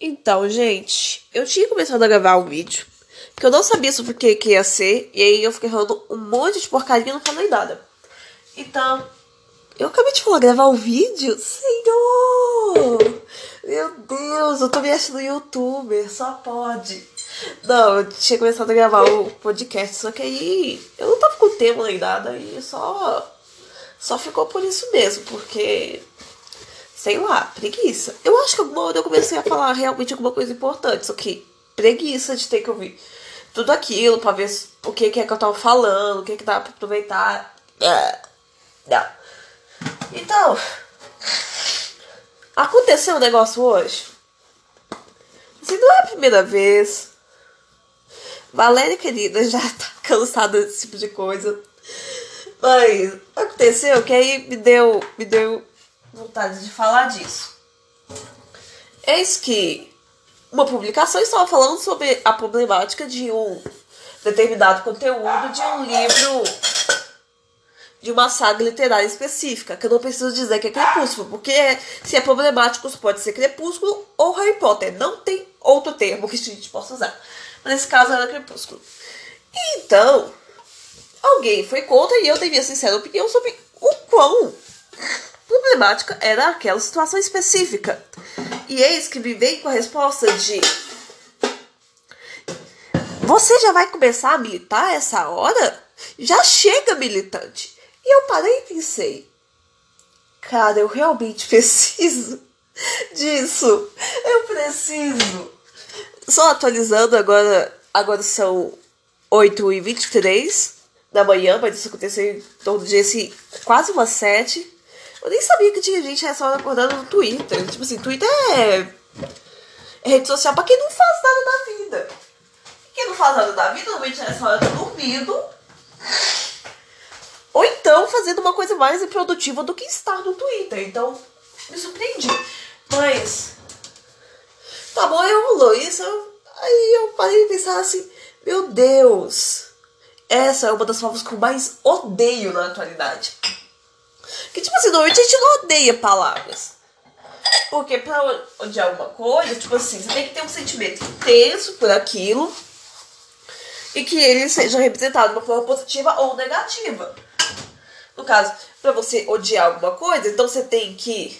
Então, gente, eu tinha começado a gravar um vídeo que eu não sabia sobre o que, que ia ser, e aí eu fiquei falando um monte de porcaria e não falei nada. Então, eu acabei de falar gravar um vídeo? Senhor! Meu Deus, eu tô me achando youtuber, só pode. Não, eu tinha começado a gravar o podcast, só que aí eu não tava com tema nem nada, e só. Só ficou por isso mesmo, porque sei lá, preguiça. Eu acho que alguma hora eu comecei a falar realmente alguma coisa importante, só que preguiça de ter que ouvir tudo aquilo pra ver o que, é que eu tava falando, o que, que dá pra aproveitar. É, não. Então, aconteceu um negócio hoje. Assim, não é a primeira vez. Valéria, querida, já tá cansada desse tipo de coisa. Mas aconteceu que aí me deu, me deu vontade de falar disso. Eis que uma publicação estava falando sobre a problemática de um determinado conteúdo de um livro de uma saga literária específica, que eu não preciso dizer que é Crepúsculo, porque se é problemático pode ser Crepúsculo ou Harry Potter, não tem outro termo que a gente possa usar. Mas nesse caso era Crepúsculo. Então, alguém foi contra e eu devia sincera opinião sobre o quão problemática era aquela situação específica. E eis que me vem com a resposta de: Você já vai começar a militar essa hora? Já chega militante. E eu parei e pensei: Cara, eu realmente preciso disso. Eu preciso. Só atualizando agora, agora são 8h23 da manhã, mas isso aconteceu em torno de quase umas 7 eu nem sabia que tinha gente essa hora acordando no Twitter. Tipo assim, Twitter é, é rede social pra quem não faz nada da vida. Quem não faz nada da vida, normalmente nessa hora tá dormindo. Ou então fazendo uma coisa mais improdutiva do que estar no Twitter. Então, me surpreendi. Mas. Tá bom, eu rolou isso. Aí eu parei de pensar assim: Meu Deus! Essa é uma das formas que eu mais odeio na atualidade. Que, tipo assim, normalmente a gente não odeia palavras. Porque pra odiar alguma coisa, tipo assim, você tem que ter um sentimento intenso por aquilo e que ele seja representado de uma forma positiva ou negativa. No caso, para você odiar alguma coisa, então você tem que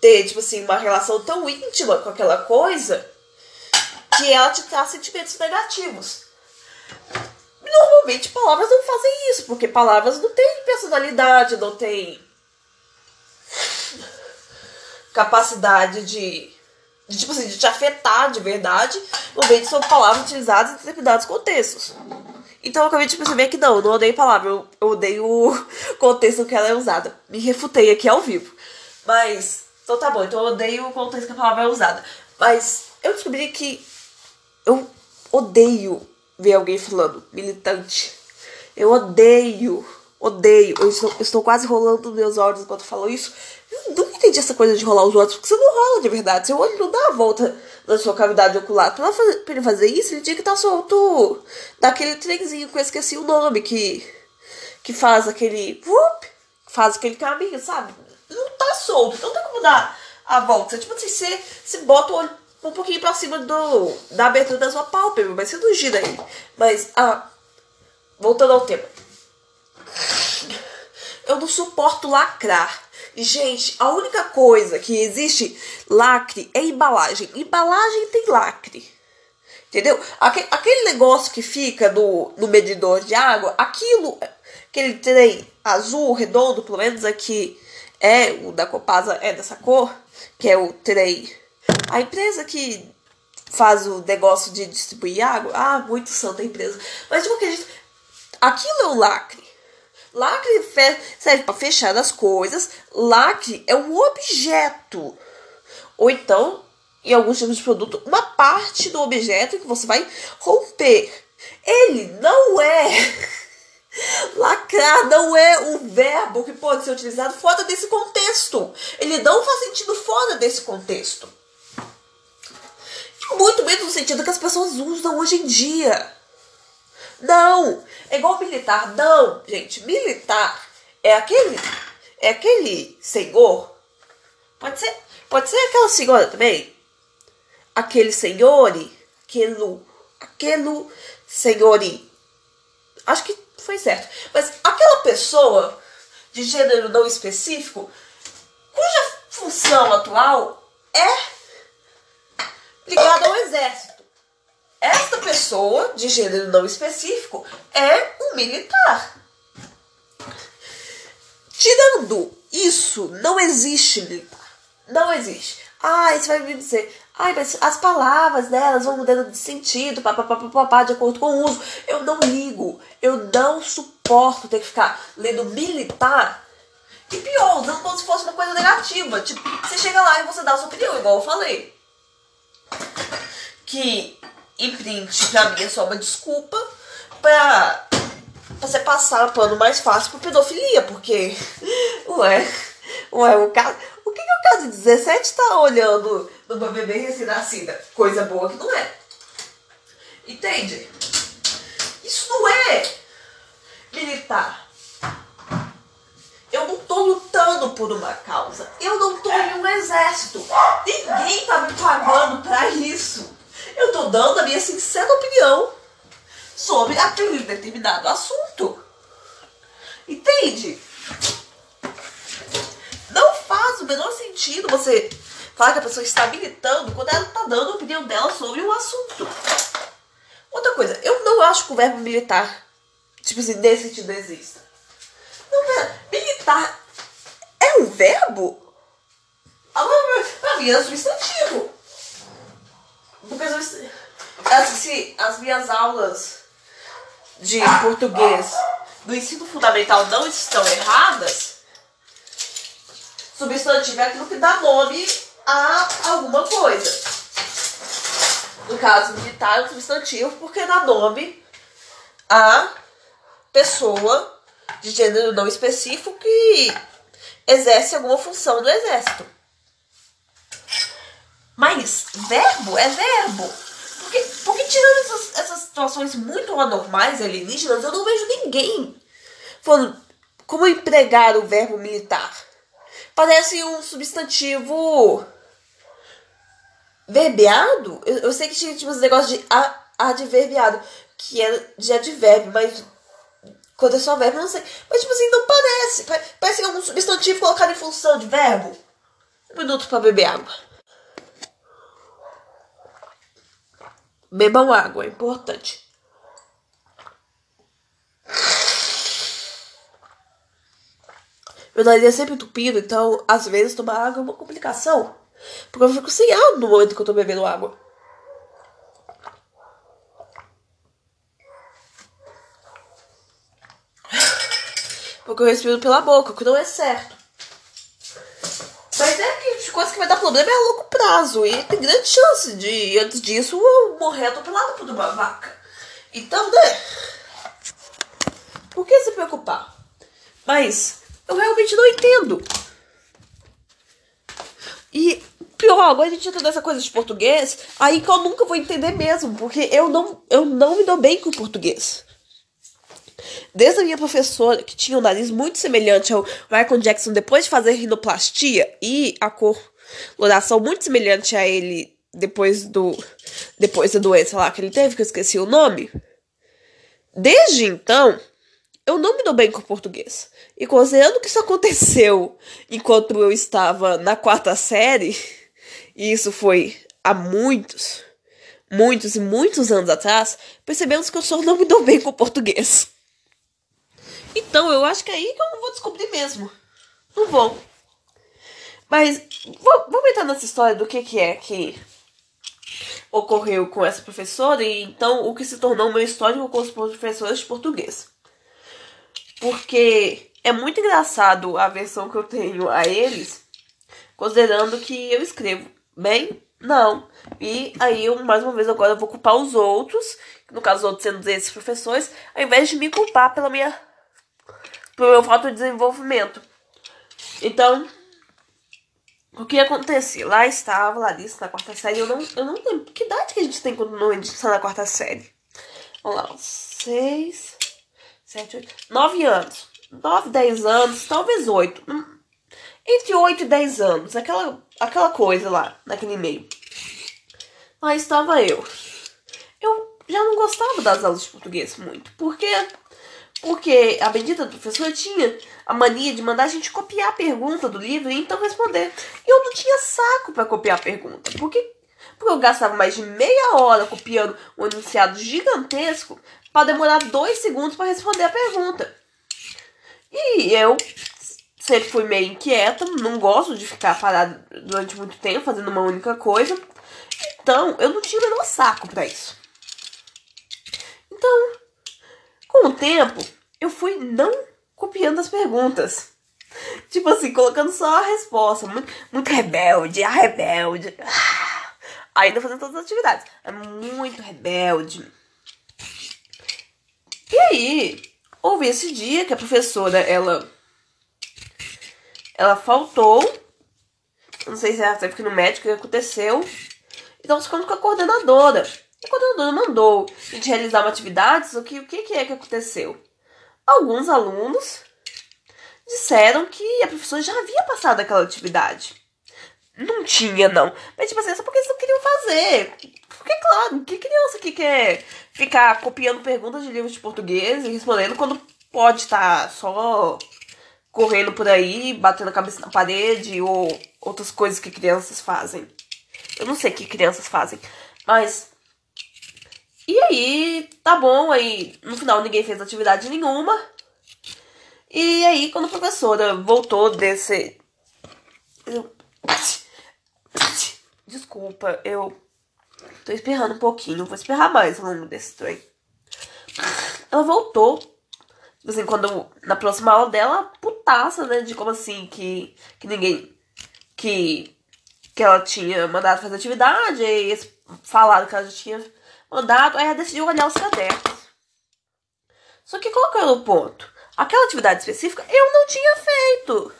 ter, tipo assim, uma relação tão íntima com aquela coisa que ela te traz sentimentos negativos. Normalmente palavras não fazem isso, porque palavras não têm personalidade, não têm capacidade de, de, tipo assim, de te afetar de verdade. Normalmente são palavras utilizadas em determinados contextos. Então eu acabei de perceber que não, eu não odeio palavra, eu, eu odeio o contexto que ela é usada. Me refutei aqui ao vivo. Mas, então tá bom, então eu odeio o contexto que a palavra é usada. Mas eu descobri que eu odeio ver alguém falando militante. Eu odeio, odeio. Eu estou, estou quase rolando meus olhos enquanto falo isso. Eu nunca entendi essa coisa de rolar os olhos, porque você não rola de verdade. Seu olho não dá a volta na sua cavidade ocular. Pra, fazer, pra ele fazer isso, ele tinha que estar solto daquele trenzinho que eu esqueci o nome, que, que faz aquele. Faz aquele caminho, sabe? Não tá solto, não tem como dar a volta. Tipo assim, você, você bota o olho um pouquinho pra cima do, da abertura da sua pálpebra, mas você não gira aí. Mas, ah, voltando ao tema. Eu não suporto lacrar. Gente, a única coisa que existe lacre é embalagem. Embalagem tem lacre. Entendeu? Aquele, negócio que fica no, no medidor de água, aquilo, aquele trem azul, redondo, pelo menos aqui é o da Copasa, é dessa cor, que é o trem a empresa que faz o negócio de distribuir água, ah, muito santa a empresa. Mas de qualquer jeito, aquilo é o lacre. Lacre serve para fechar as coisas. Lacre é um objeto. Ou então, em alguns tipos de produto, uma parte do objeto que você vai romper. Ele não é. Lacrar não é um verbo que pode ser utilizado fora desse contexto. Ele não faz sentido fora desse contexto. Muito menos no sentido que as pessoas usam hoje em dia. Não! É igual militar. Não, gente. Militar é aquele. É aquele senhor. Pode ser. Pode ser aquela senhora também. aquele senhore, aquele, aquele senhore, acho que foi certo, mas aquela pessoa de gênero não específico, cuja função atual é ligada ao exército. Esta pessoa de gênero não específico é um militar. Tirando isso, não existe militar. Não existe. Ah, você vai me dizer, ai, mas as palavras delas vão mudando de sentido, papapá, de acordo com o uso. Eu não ligo. Eu não suporto ter que ficar lendo militar. E pior, usando como se fosse uma coisa negativa. Tipo, você chega lá e você dá a sua opinião, igual eu falei. Que em print, pra mim, é só uma desculpa pra, você passar pano mais fácil pra pedofilia, porque, ué, ué, o caso. O que, que o caso de 17 tá olhando numa bebê recém-nascida? Coisa boa que não é. Entende? Isso não é militar. Eu não tô lutando por uma causa. Eu não tô em um exército. Ninguém tá me pagando para isso. Eu tô dando a minha sincera opinião sobre aquele determinado assunto. Entende? Não faz o menor sentido você falar que a pessoa está militando quando ela está dando a opinião dela sobre um assunto. Outra coisa, eu não acho que o verbo militar, tipo assim, nesse sentido exista. Não, pera, militar é um verbo? Agora, pra mim é substantivo. Porque as minhas aulas de português do ensino fundamental não estão erradas, substantivo é aquilo que dá nome a alguma coisa. No caso, militar é um substantivo porque dá nome a pessoa de gênero não específico que exerce alguma função do exército. Mas verbo é verbo. Porque, porque tirando essas, essas situações muito anormais alienígenas, eu não vejo ninguém falando como empregar o verbo militar. Parece um substantivo verbeado. Eu, eu sei que tinha tipo, esse negócio de adverbiado, que é de advérbio, mas quando é só verbo, não sei. Mas, tipo assim, não parece. Parece que é um substantivo colocado em função de verbo. Um minuto para beber água. Bebam água, é importante. Meu nariz é sempre entupido, então às vezes tomar água é uma complicação. Porque eu fico sem ar no momento que eu tô bebendo água. Porque eu respiro pela boca, o que não é certo. Mas é que coisa que vai dar problema é a longo prazo. E tem grande chance de, antes disso, eu morrer atropelado por uma vaca. Então, né? Por que se preocupar? Mas eu realmente não entendo. E pior, agora a gente entra nessa coisa de português, aí que eu nunca vou entender mesmo, porque eu não, eu não me dou bem com o português. Desde a minha professora, que tinha um nariz muito semelhante ao Michael Jackson depois de fazer rinoplastia e a coloração muito semelhante a ele depois do depois da doença lá que ele teve, que eu esqueci o nome. Desde então, eu não me dou bem com o português. E considerando que isso aconteceu enquanto eu estava na quarta série, e isso foi há muitos, muitos e muitos anos atrás, percebemos que eu só não me dou bem com o português. Então, eu acho que é aí que eu não vou descobrir mesmo. Não vou. Mas, vamos entrar nessa história do que, que é que ocorreu com essa professora e então o que se tornou meu histórico com os professores de português. Porque é muito engraçado a versão que eu tenho a eles, considerando que eu escrevo bem, não. E aí eu, mais uma vez, agora vou culpar os outros, no caso os outros sendo esses professores, ao invés de me culpar pela minha pelo meu falta de desenvolvimento. Então, o que acontece? Lá estava Larissa na quarta série. Eu não, eu não lembro. Que idade que a gente tem quando a gente está na quarta série? Vamos lá, seis, sete, oito, nove anos. Nove, dez anos, talvez oito. Hum, entre oito e dez anos. Aquela, aquela coisa lá, naquele meio. lá estava eu. Eu já não gostava das aulas de português muito. Por quê? Porque a bendita professora tinha a mania de mandar a gente copiar a pergunta do livro e então responder. E eu não tinha saco para copiar a pergunta. Porque, porque eu gastava mais de meia hora copiando um enunciado gigantesco para demorar dois segundos para responder a pergunta. E eu sempre fui meio inquieta, não gosto de ficar parada durante muito tempo fazendo uma única coisa. Então, eu não tinha o menor saco para isso. Então, com o tempo, eu fui não copiando as perguntas. Tipo assim, colocando só a resposta. Muito, muito rebelde, a rebelde. Ah, ainda fazendo todas as atividades. É muito rebelde. E aí, houve esse dia que a professora, ela. Ela faltou. Não sei se ela teve no médico, o que aconteceu. Então, ficando com a coordenadora. A coordenadora mandou a gente realizar uma atividade, só que o que, que é que aconteceu? Alguns alunos disseram que a professora já havia passado aquela atividade. Não tinha, não. Mas, tipo assim, é só porque eles não queriam fazer. Porque, claro, que criança que quer ficar copiando perguntas de livros de português e respondendo quando pode estar tá só correndo por aí, batendo a cabeça na parede ou outras coisas que crianças fazem. Eu não sei o que crianças fazem, mas e aí, tá bom, aí no final ninguém fez atividade nenhuma. E aí, quando a professora voltou desse. Desculpa, eu tô espirrando um pouquinho, vou espirrar mais ao longo desse trem. Ela voltou, assim, quando na próxima aula dela, putaça, né? De como assim, que, que ninguém. Que, que ela tinha mandado fazer atividade, e falaram que ela já tinha mandado, aí ela decidiu olhar os cadernos. Só que qual que era o ponto? Aquela atividade específica eu não tinha feito.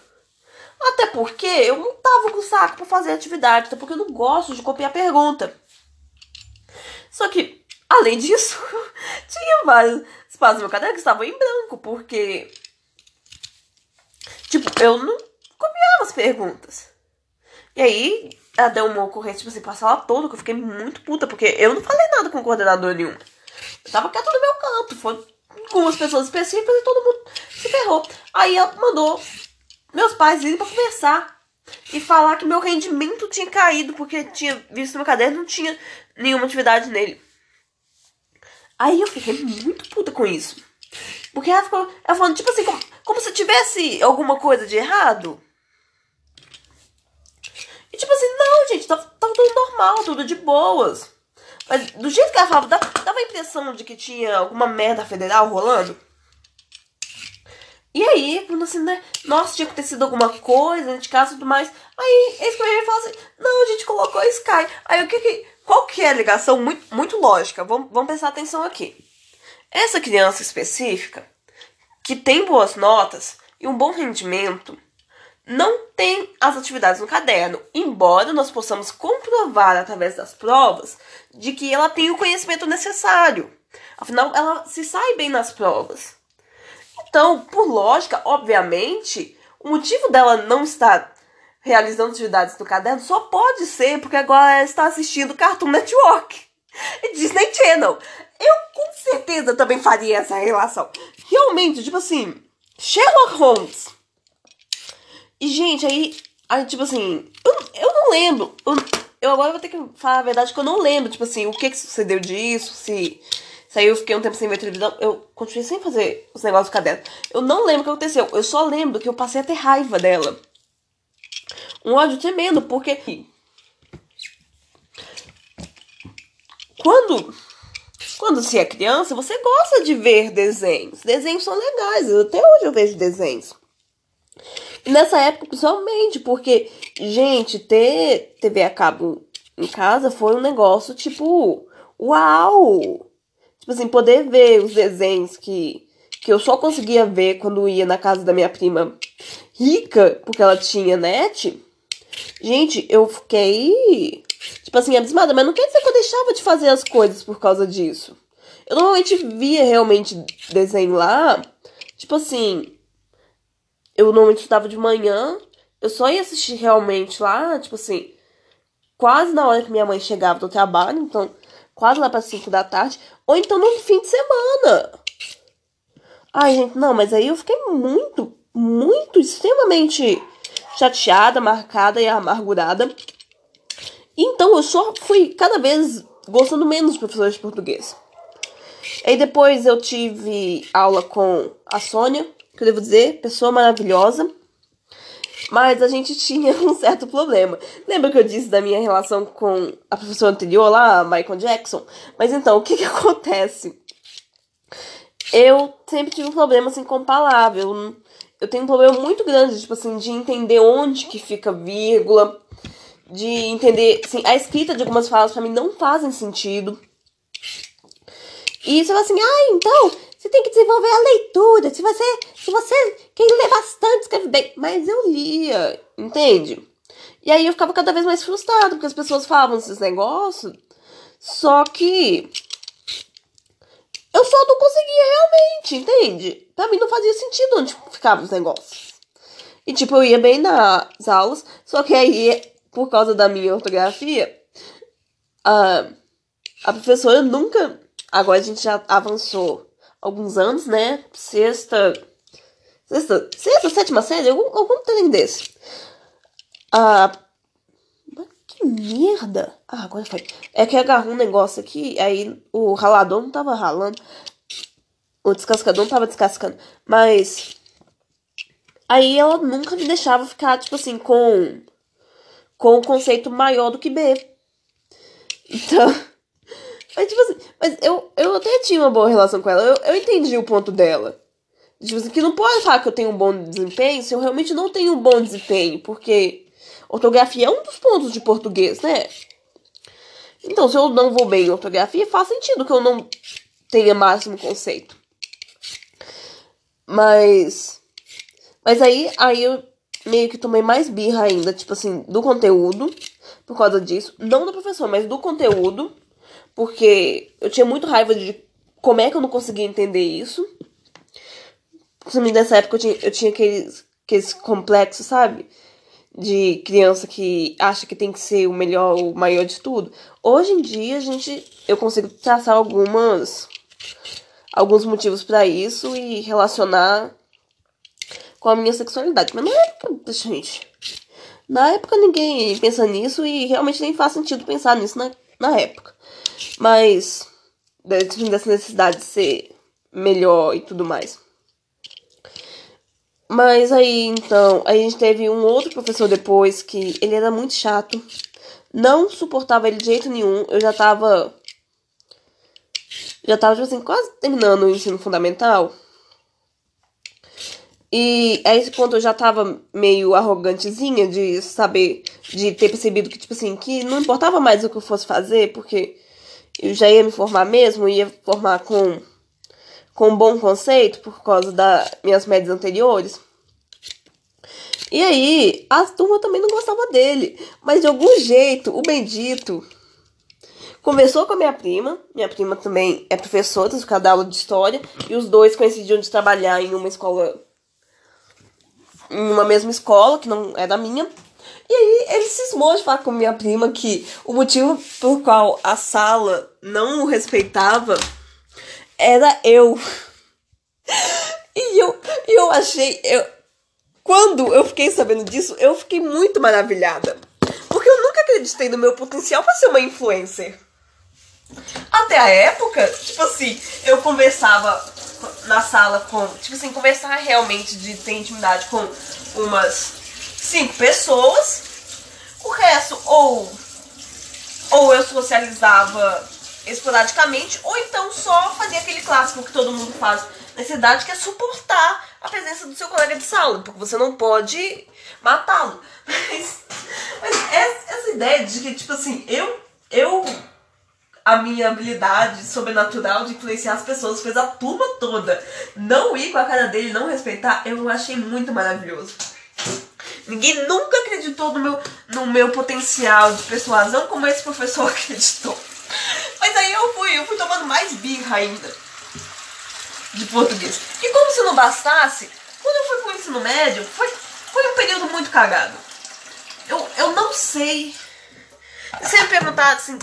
Até porque eu não tava com saco para fazer atividade, até porque eu não gosto de copiar pergunta. Só que, além disso, tinha vários espaços no meu caderno que estavam em branco, porque. Tipo, eu não copiava as perguntas. E aí, ela deu uma ocorrência, tipo assim, pra sala toda, que eu fiquei muito puta, porque eu não falei nada com o coordenador nenhum. Eu tava quieto no meu canto, foi com pessoas específicas e todo mundo se ferrou. Aí ela mandou meus pais irem pra conversar e falar que meu rendimento tinha caído, porque tinha visto no caderno não tinha nenhuma atividade nele. Aí eu fiquei muito puta com isso. Porque ela ficou. Ela falando, tipo assim, como, como se tivesse alguma coisa de errado. Tipo assim, não, gente, tava, tava tudo normal, tudo de boas. Mas do jeito que ela falava, dava a impressão de que tinha alguma merda federal rolando. E aí, quando assim, né? Nossa, tinha acontecido alguma coisa de casa e tudo mais. Aí eles e fala assim: Não, a gente colocou Sky. Aí o que que. Qual que é a ligação? Muito, muito lógica. Vamos, vamos prestar atenção aqui. Essa criança específica, que tem boas notas e um bom rendimento, não tem as atividades no caderno, embora nós possamos comprovar através das provas de que ela tem o conhecimento necessário. Afinal, ela se sai bem nas provas. Então, por lógica, obviamente, o motivo dela não estar realizando atividades no caderno só pode ser porque agora ela está assistindo Cartoon Network e Disney Channel. Eu com certeza também faria essa relação. Realmente, tipo assim, Sherlock Holmes e, gente, aí, aí tipo assim, eu, eu não lembro. Eu, eu agora vou ter que falar a verdade que eu não lembro, tipo assim, o que, que sucedeu disso, se. Se aí eu fiquei um tempo sem ver televisão, eu continuei sem fazer os negócios do caderno. Eu não lembro o que aconteceu. Eu só lembro que eu passei a ter raiva dela. Um ódio tremendo, porque. Quando. Quando se é criança, você gosta de ver desenhos. Desenhos são legais. Até hoje eu vejo desenhos. Nessa época, principalmente, porque, gente, ter TV a cabo em casa foi um negócio tipo, uau! Tipo assim, poder ver os desenhos que, que eu só conseguia ver quando ia na casa da minha prima rica, porque ela tinha net. Gente, eu fiquei, tipo assim, abismada, mas não quer dizer que eu deixava de fazer as coisas por causa disso. Eu normalmente via realmente desenho lá, tipo assim, eu normalmente estudava de manhã, eu só ia assistir realmente lá, tipo assim, quase na hora que minha mãe chegava do trabalho, então quase lá para 5 da tarde, ou então no fim de semana. Ai, gente, não, mas aí eu fiquei muito, muito, extremamente chateada, marcada e amargurada. Então eu só fui cada vez gostando menos de professores de português. Aí depois eu tive aula com a Sônia, que eu devo dizer, pessoa maravilhosa. Mas a gente tinha um certo problema. Lembra que eu disse da minha relação com a professora anterior lá, Michael Jackson? Mas então, o que que acontece? Eu sempre tive um problema assim com palavra. Eu, eu tenho um problema muito grande, tipo assim, de entender onde que fica vírgula, de entender, assim, a escrita de algumas falas para mim não fazem sentido. E você fala assim, ah, então, você tem que desenvolver a leitura. Se você, se você quer ler bastante, escreve bem. Mas eu lia, entende? E aí eu ficava cada vez mais frustrado, porque as pessoas falavam esses negócios, só que eu só não conseguia realmente, entende? Pra mim não fazia sentido onde ficavam os negócios. E tipo, eu ia bem nas aulas, só que aí, por causa da minha ortografia, a, a professora nunca Agora a gente já avançou alguns anos, né? Sexta. Sexta, sexta sétima série? Algum, algum trem desse. Ah. Que merda! Ah, agora foi. É que agarrou um negócio aqui, aí o ralador não tava ralando. O descascador não tava descascando. Mas. Aí ela nunca me deixava ficar, tipo assim, com. Com um conceito maior do que B. Então. Mas, tipo assim, mas eu, eu até tinha uma boa relação com ela. Eu, eu entendi o ponto dela. Tipo assim, que não pode falar que eu tenho um bom desempenho se eu realmente não tenho um bom desempenho. Porque ortografia é um dos pontos de português, né? Então, se eu não vou bem em ortografia, faz sentido que eu não tenha máximo conceito. Mas. Mas aí, aí eu meio que tomei mais birra ainda, tipo assim, do conteúdo, por causa disso. Não do professor, mas do conteúdo. Porque eu tinha muito raiva de como é que eu não conseguia entender isso. Principalmente nessa época eu tinha, eu tinha aqueles, aqueles complexos, sabe? De criança que acha que tem que ser o melhor, o maior de tudo. Hoje em dia, a gente, eu consigo traçar algumas alguns motivos para isso e relacionar com a minha sexualidade. Mas na época, gente, na época ninguém pensa nisso e realmente nem faz sentido pensar nisso na, na época. Mas dessa necessidade de ser melhor e tudo mais. Mas aí, então, a gente teve um outro professor depois que ele era muito chato. Não suportava ele de jeito nenhum. Eu já tava. Já tava, tipo assim, quase terminando o ensino fundamental. E a esse ponto eu já tava meio arrogantezinha de saber, de ter percebido que, tipo assim, que não importava mais o que eu fosse fazer, porque eu já ia me formar mesmo, ia formar com, com um bom conceito por causa das minhas médias anteriores. E aí, a turma também não gostava dele. Mas de algum jeito, o bendito conversou com a minha prima. Minha prima também é professora, de cada aula de história. E os dois coincidiam de trabalhar em uma escola. Em uma mesma escola, que não é da minha. E aí ele cismou de falar com minha prima que o motivo por qual a sala não o respeitava era eu. E eu, eu achei. Eu, quando eu fiquei sabendo disso, eu fiquei muito maravilhada. Porque eu nunca acreditei no meu potencial para ser uma influencer. Até a época, tipo assim, eu conversava na sala com. Tipo assim, conversar realmente de ter intimidade com umas cinco pessoas. O resto, ou, ou eu socializava esporadicamente, ou então só fazia aquele clássico que todo mundo faz na cidade, que é suportar a presença do seu colega de sala, porque você não pode matá-lo. Mas, mas essa ideia de que, tipo assim, eu, eu, a minha habilidade sobrenatural de influenciar as pessoas fez a turma toda não ir com a cara dele, não respeitar, eu achei muito maravilhoso. Ninguém nunca acreditou no meu, no meu potencial de persuasão como esse professor acreditou. Mas aí eu fui, eu fui tomando mais birra ainda de português. E como se não bastasse, quando eu fui pro ensino médio, foi, foi um período muito cagado. Eu, eu não sei. Se você me perguntar assim,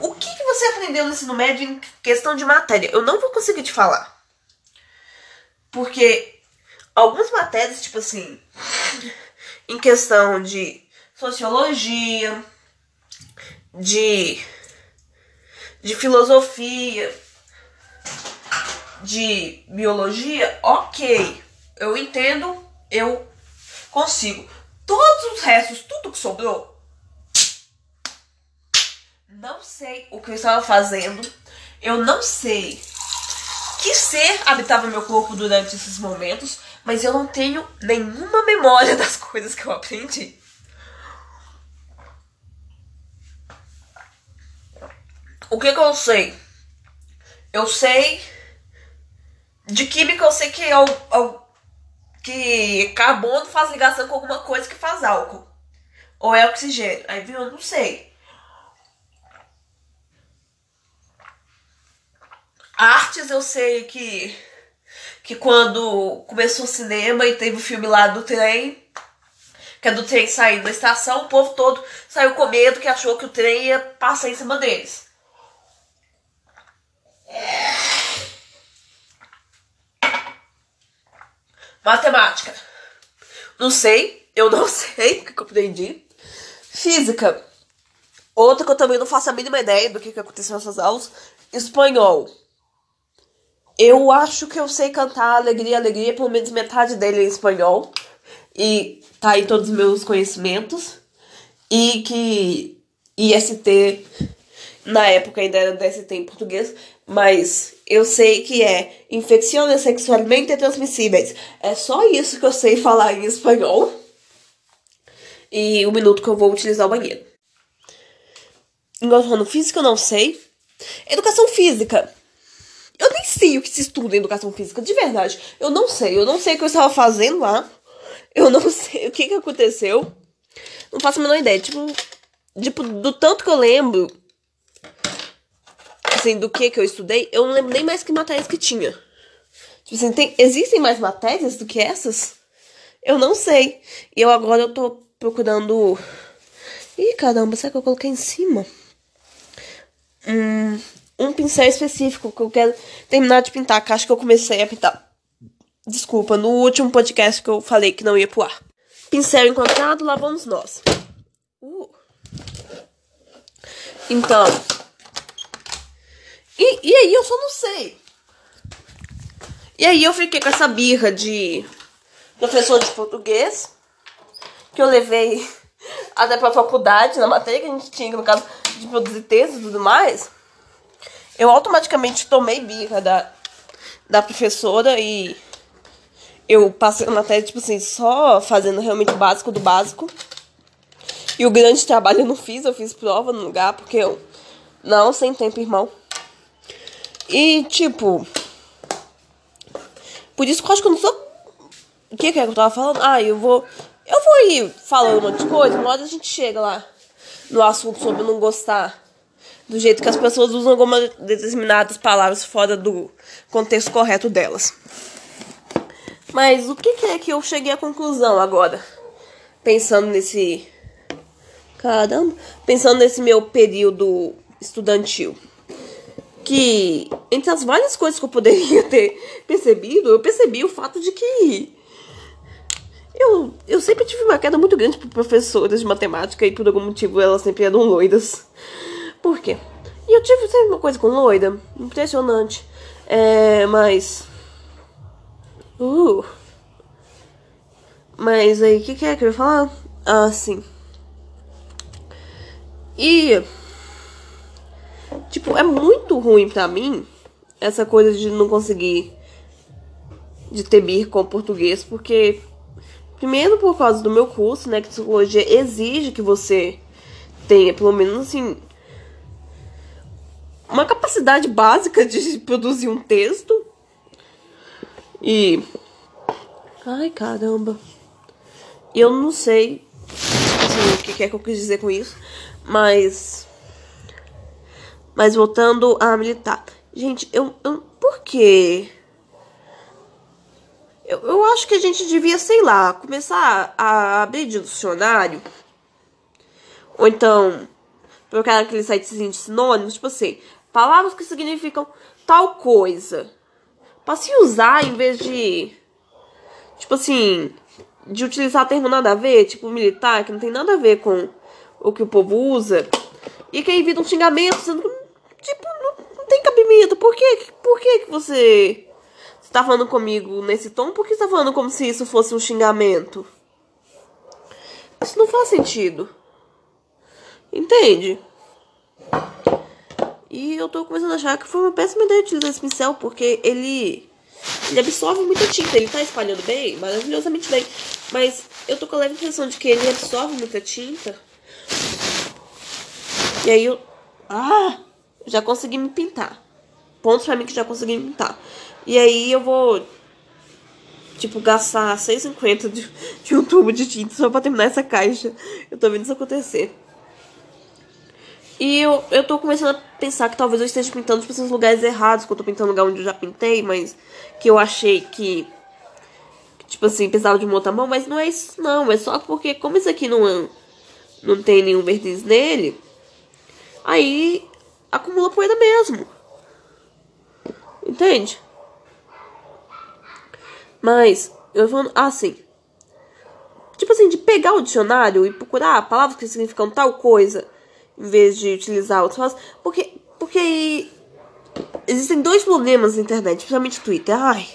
o que, que você aprendeu no ensino médio em questão de matéria? Eu não vou conseguir te falar. Porque algumas matérias, tipo assim, em questão de sociologia, de, de filosofia, de biologia, ok. Eu entendo, eu consigo. Todos os restos, tudo que sobrou, não sei o que eu estava fazendo. Eu não sei que ser habitava meu corpo durante esses momentos, mas eu não tenho nenhuma memória das coisas que eu aprendi. O que, que eu sei? Eu sei de química, eu sei que é o, é que carbono faz ligação com alguma coisa que faz álcool. Ou é oxigênio. Aí viu? Eu não sei. Artes eu sei que que quando começou o cinema e teve o filme lá do trem, que é do trem saindo da estação, o povo todo saiu com medo que achou que o trem ia passar em cima deles. Matemática. Não sei, eu não sei o que eu aprendi. Física. Outra que eu também não faço a mínima ideia do que, que aconteceu nessas aulas. Espanhol. Eu acho que eu sei cantar Alegria, Alegria, pelo menos metade dele em espanhol. E tá aí todos os meus conhecimentos. E que IST, na época ainda era DST em português, mas eu sei que é infecções sexualmente transmissíveis. É só isso que eu sei falar em espanhol. E o minuto que eu vou utilizar o banheiro. Enquanto física, eu não sei. Educação física. Eu nem sei o que se estuda em educação física, de verdade. Eu não sei. Eu não sei o que eu estava fazendo lá. Eu não sei o que, que aconteceu. Não faço a menor ideia. Tipo, tipo, do tanto que eu lembro, assim, do que que eu estudei, eu não lembro nem mais que matérias que tinha. Tipo assim, tem, existem mais matérias do que essas? Eu não sei. E eu agora eu tô procurando. Ih, caramba, será que eu coloquei em cima? Um, um pincel específico que eu quero terminar de pintar, que acho que eu comecei a pintar. Desculpa, no último podcast que eu falei que não ia pro ar. Pincel encontrado, lá vamos nós. Uh. Então, e, e aí eu só não sei. E aí eu fiquei com essa birra de professor de português, que eu levei até pra faculdade, na matéria que a gente tinha, no caso de produzir texto e tudo mais. Eu automaticamente tomei birra da, da professora e eu passei a matéria, tipo assim, só fazendo realmente o básico do básico. E o grande trabalho eu não fiz, eu fiz prova no lugar, porque eu. Não, sem tempo, irmão. E, tipo. Por isso que eu acho que eu não sou. O que, que é que eu tava falando? Ah, eu vou. Eu vou ir falando um monte de coisa, uma hora a gente chega lá no assunto sobre não gostar do jeito que as pessoas usam algumas determinadas palavras fora do contexto correto delas. Mas o que, que é que eu cheguei à conclusão agora? Pensando nesse. Caramba! Pensando nesse meu período estudantil que entre as várias coisas que eu poderia ter percebido, eu percebi o fato de que eu, eu sempre tive uma queda muito grande por professoras de matemática e por algum motivo elas sempre eram loiras. Por quê? E eu tive sempre uma coisa com loira, impressionante. É, mas. Uh. Mas aí, o que, que é que eu ia falar? Ah, sim. E Tipo, é muito ruim pra mim essa coisa de não conseguir de ter bir com português, porque primeiro por causa do meu curso, né, que psicologia exige que você tenha pelo menos assim uma capacidade básica de produzir um texto. E ai, caramba. Eu não sei assim, o que é que eu quis dizer com isso, mas mas voltando a militar. Gente, eu. eu por quê? Eu, eu acho que a gente devia, sei lá, começar a abrir dicionário. Ou então, procurar aquele sitezinho de sinônimos, tipo assim, palavras que significam tal coisa. Pra se usar em vez de. Tipo assim. De utilizar termo nada a ver, tipo militar, que não tem nada a ver com o que o povo usa. E que aí vira um xingamento, sendo que, tipo, não, não tem cabimento. Por que, por que você está falando comigo nesse tom? Por que está falando como se isso fosse um xingamento? Isso não faz sentido. Entende? E eu tô começando a achar que foi uma péssima ideia utilizar esse pincel, porque ele. Ele absorve muita tinta. Ele tá espalhando bem, maravilhosamente bem. Mas eu tô com a leve impressão de que ele absorve muita tinta. E aí eu. Ah! Já consegui me pintar. Pontos pra mim que já consegui me pintar. E aí eu vou. Tipo, gastar 6,50 de, de um tubo de tinta só pra terminar essa caixa. Eu tô vendo isso acontecer. E eu, eu tô começando a pensar que talvez eu esteja pintando tipo, esses lugares errados, que eu tô pintando lugar onde eu já pintei, mas que eu achei que, tipo assim, precisava de uma outra mão, mas não é isso não, é só porque como isso aqui não, é, não tem nenhum verniz nele, aí acumula poeira mesmo. Entende? Mas, eu vou. Ah, sim. Tipo assim, de pegar o dicionário e procurar palavras que significam tal coisa em vez de utilizar outras palavras. Porque, porque existem dois problemas na internet, principalmente Twitter. Ai,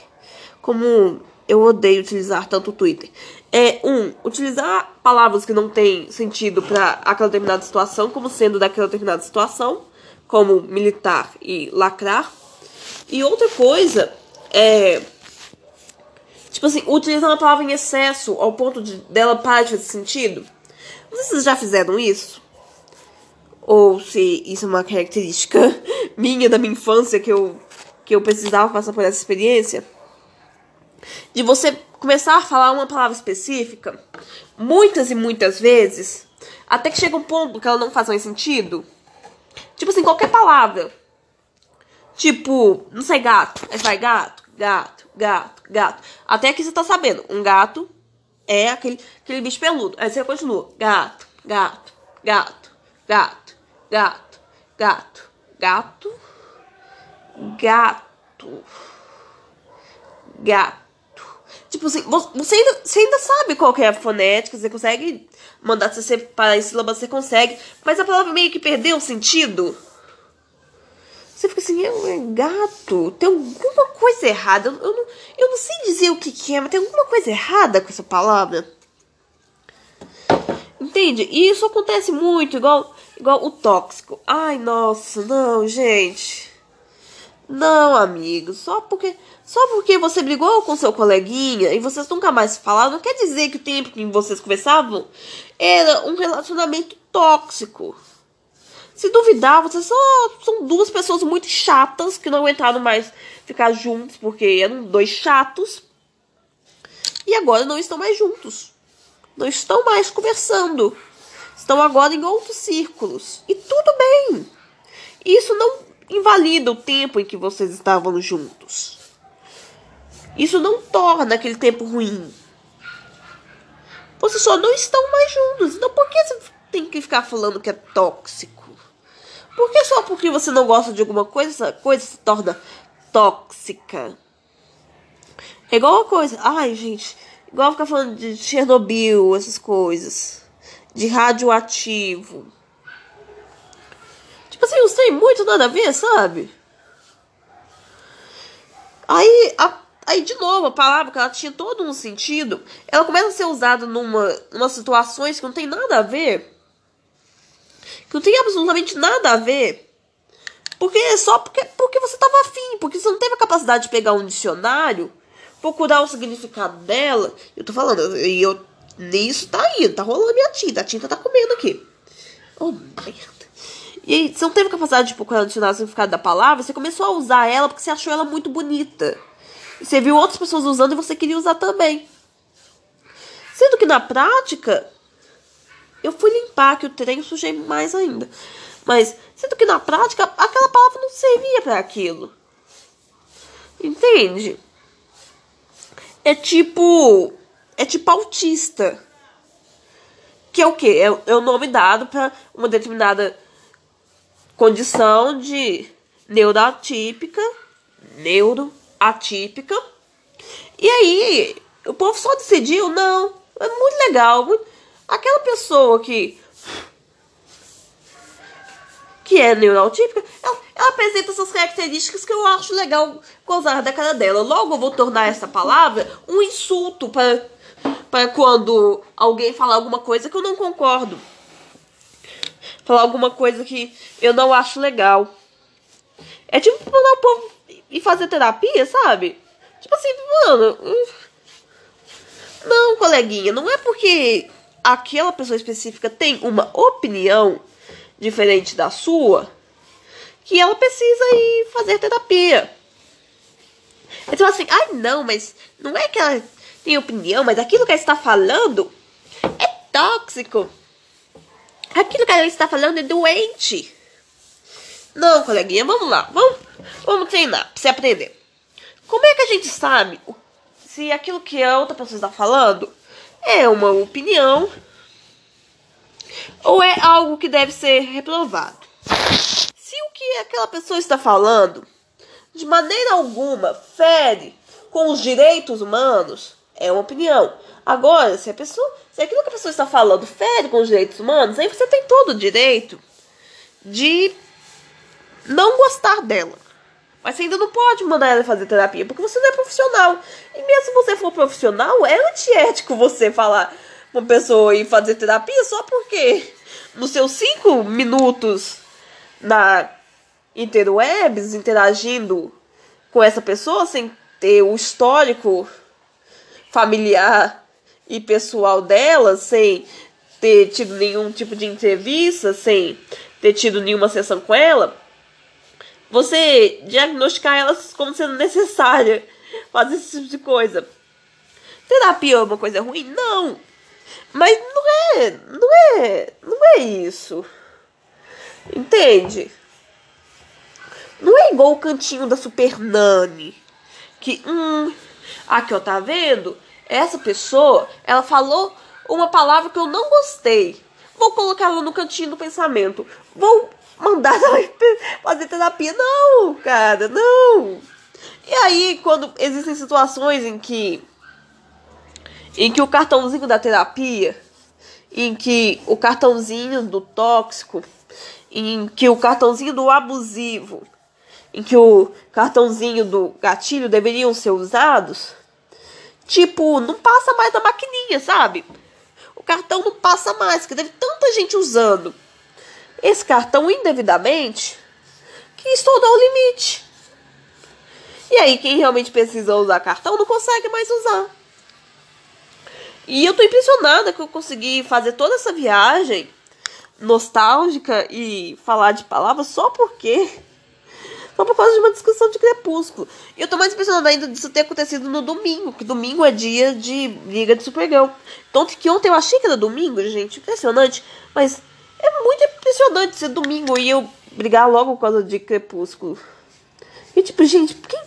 como eu odeio utilizar tanto o Twitter. É, um, utilizar palavras que não têm sentido para aquela determinada situação, como sendo daquela determinada situação, como militar e lacrar. E outra coisa é. Tipo assim, utilizar uma palavra em excesso ao ponto de dela parar de fazer sentido. Vocês já fizeram isso ou se isso é uma característica minha da minha infância que eu que eu precisava passar por essa experiência. De você começar a falar uma palavra específica muitas e muitas vezes até que chega um ponto que ela não faz mais sentido. Tipo assim qualquer palavra. Tipo não sei gato. Aí vai gato gato gato gato. Até que você tá sabendo um gato é aquele aquele bicho peludo. Aí você continua gato gato gato gato gato, gato, gato, gato, gato. Tipo assim, você ainda, você ainda sabe qual é a fonética, você consegue mandar você separar em sílabas, você consegue, mas a palavra meio que perdeu o sentido. Você fica assim, é, gato, tem alguma coisa errada. Eu, eu, não, eu não sei dizer o que, que é, mas tem alguma coisa errada com essa palavra. Entende? E isso acontece muito, igual Igual o tóxico. Ai, nossa, não, gente. Não, amigo. Só porque, só porque você brigou com seu coleguinha e vocês nunca mais falaram, não quer dizer que o tempo que vocês conversavam era um relacionamento tóxico. Se duvidar, vocês só são duas pessoas muito chatas que não aguentaram mais ficar juntos porque eram dois chatos. E agora não estão mais juntos. Não estão mais conversando estão agora em outros círculos. E tudo bem. Isso não invalida o tempo em que vocês estavam juntos. Isso não torna aquele tempo ruim. Vocês só não estão mais juntos. Então por que você tem que ficar falando que é tóxico? Por que só porque você não gosta de alguma coisa, essa coisa se torna tóxica? É igual a coisa. Ai, gente. Igual ficar falando de Chernobyl, essas coisas de radioativo. Tipo assim, não tem muito nada a ver, sabe? Aí, a, aí de novo, a palavra que ela tinha todo um sentido, ela começa a ser usada numa, numa situações que não tem nada a ver. Que não tem absolutamente nada a ver. Porque é só porque, porque você estava afim, porque você não teve a capacidade de pegar um dicionário, procurar o significado dela. Eu tô falando, e eu Nisso tá indo, tá rolando minha tinta. A tinta tá comendo aqui. Oh, merda. E aí, você não teve capacidade de procurar adicionar o significado da palavra, você começou a usar ela porque você achou ela muito bonita. E você viu outras pessoas usando e você queria usar também. Sendo que na prática, eu fui limpar que o trem sujei mais ainda. Mas, sendo que na prática, aquela palavra não servia para aquilo. Entende? É tipo é tipo autista. Que é o quê? É, é o nome dado para uma determinada condição de neuroatípica, neuroatípica. E aí, o povo só decidiu, não, é muito legal. Muito... Aquela pessoa que que é neurotípica, ela, ela, apresenta essas características que eu acho legal gozar da cara dela. Logo eu vou tornar essa palavra um insulto para, para quando alguém falar alguma coisa que eu não concordo. Falar alguma coisa que eu não acho legal. É tipo mandar o povo ir fazer terapia, sabe? Tipo assim, mano. Não, coleguinha, não é porque aquela pessoa específica tem uma opinião diferente da sua que ela precisa ir fazer terapia. Então assim, ai ah, não, mas não é que ela tem opinião, mas aquilo que ela está falando é tóxico. Aquilo que ela está falando é doente. Não, coleguinha, vamos lá. Vamos, vamos treinar pra você aprender. Como é que a gente sabe se aquilo que a outra pessoa está falando é uma opinião ou é algo que deve ser reprovado? Se o que aquela pessoa está falando de maneira alguma fere com os direitos humanos, é uma opinião. Agora, se a pessoa, se aquilo que a pessoa está falando fere com os direitos humanos, aí você tem todo o direito de não gostar dela. Mas você ainda não pode mandar ela fazer terapia, porque você não é profissional. E mesmo se você for profissional, é antiético você falar uma pessoa ir fazer terapia só porque nos seus cinco minutos na interwebs, interagindo com essa pessoa, sem ter o histórico familiar e pessoal dela, sem ter tido nenhum tipo de entrevista, sem ter tido nenhuma sessão com ela, você diagnosticar elas como sendo necessária fazer esse tipo de coisa. Terapia é uma coisa ruim? Não. Mas não é, não é, não é isso. Entende? Não é igual o cantinho da Super Nani. Que, hum, aqui ó, tá vendo? Essa pessoa, ela falou uma palavra que eu não gostei. Vou colocar ela no cantinho do pensamento. Vou mandar ela fazer terapia. Não, cara, não. E aí, quando existem situações em que em que o cartãozinho da terapia, em que o cartãozinho do tóxico, em que o cartãozinho do abusivo, em que o cartãozinho do gatilho deveriam ser usados, tipo, não passa mais da maquininha, sabe? O cartão não passa mais, porque teve tanta gente usando esse cartão indevidamente que estourou o limite. E aí, quem realmente precisa usar cartão não consegue mais usar. E eu tô impressionada que eu consegui fazer toda essa viagem nostálgica e falar de palavras só porque. Só por causa de uma discussão de crepúsculo. E eu tô mais impressionada ainda disso ter acontecido no domingo, que domingo é dia de Liga de Supergirl. Tanto que ontem eu achei que era domingo, gente, impressionante. Mas é muito impressionante ser domingo e eu brigar logo por causa de Crepúsculo. E tipo, gente, porque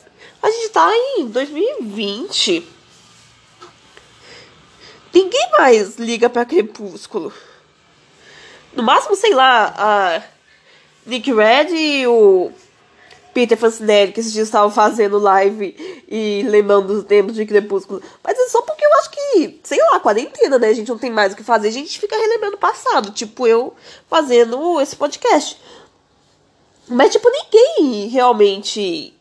a gente tá em 2020. Ninguém mais liga pra Crepúsculo. No máximo, sei lá, a Nick Red e o Peter Fancinelli, que esses dias estavam fazendo live e lembrando dos tempos de Crepúsculo. Mas é só porque eu acho que, sei lá, quarentena, né? A gente não tem mais o que fazer, a gente fica relembrando o passado. Tipo, eu fazendo esse podcast. Mas, tipo, ninguém realmente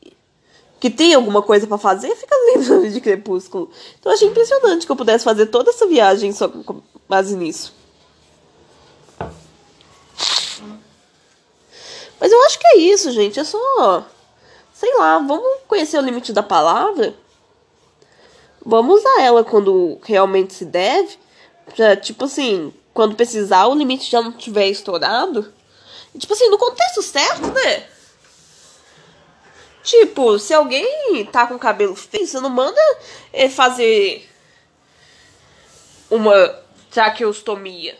que tem alguma coisa para fazer fica lembrando de Crepúsculo. Então eu achei impressionante que eu pudesse fazer toda essa viagem só com base nisso. Mas eu acho que é isso, gente. É só. Sei lá, vamos conhecer o limite da palavra. Vamos usar ela quando realmente se deve. Pra, tipo assim, quando precisar, o limite já não tiver estourado. tipo assim, no contexto certo, né? Tipo, se alguém tá com cabelo feio, você não manda fazer uma traqueostomia.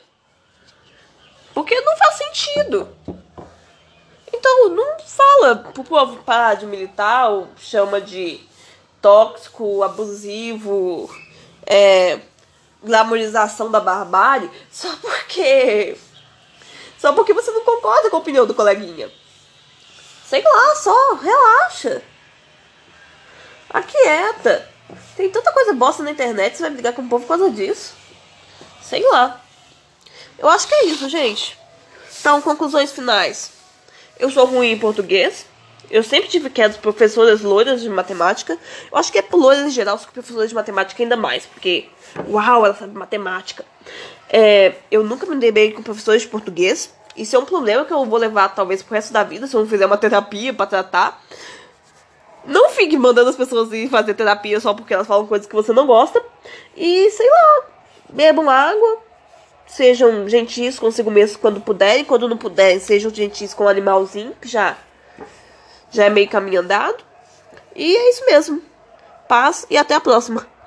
Porque não faz sentido. Fala pro povo parar de militar, chama de tóxico, abusivo, é, glamorização da barbárie só porque. Só porque você não concorda com a opinião do coleguinha. Sei lá, só, relaxa. Aquieta. Tem tanta coisa bosta na internet, você vai brigar com o povo por causa disso. Sei lá. Eu acho que é isso, gente. Então, conclusões finais. Eu sou ruim em português. Eu sempre tive queda dos professoras loiras de matemática. Eu acho que é por loiras em geral, só que professores de matemática ainda mais, porque, uau, ela sabe matemática. É, eu nunca me dei bem com professores de português. Isso é um problema que eu vou levar talvez pro resto da vida, se eu não fizer uma terapia para tratar. Não fique mandando as pessoas ir fazer terapia só porque elas falam coisas que você não gosta. E sei lá, bebam água, sejam gentis consigo mesmo quando puderem, quando não puderem, sejam gentis com o animalzinho, que já, já é meio caminho andado. E é isso mesmo. Paz e até a próxima.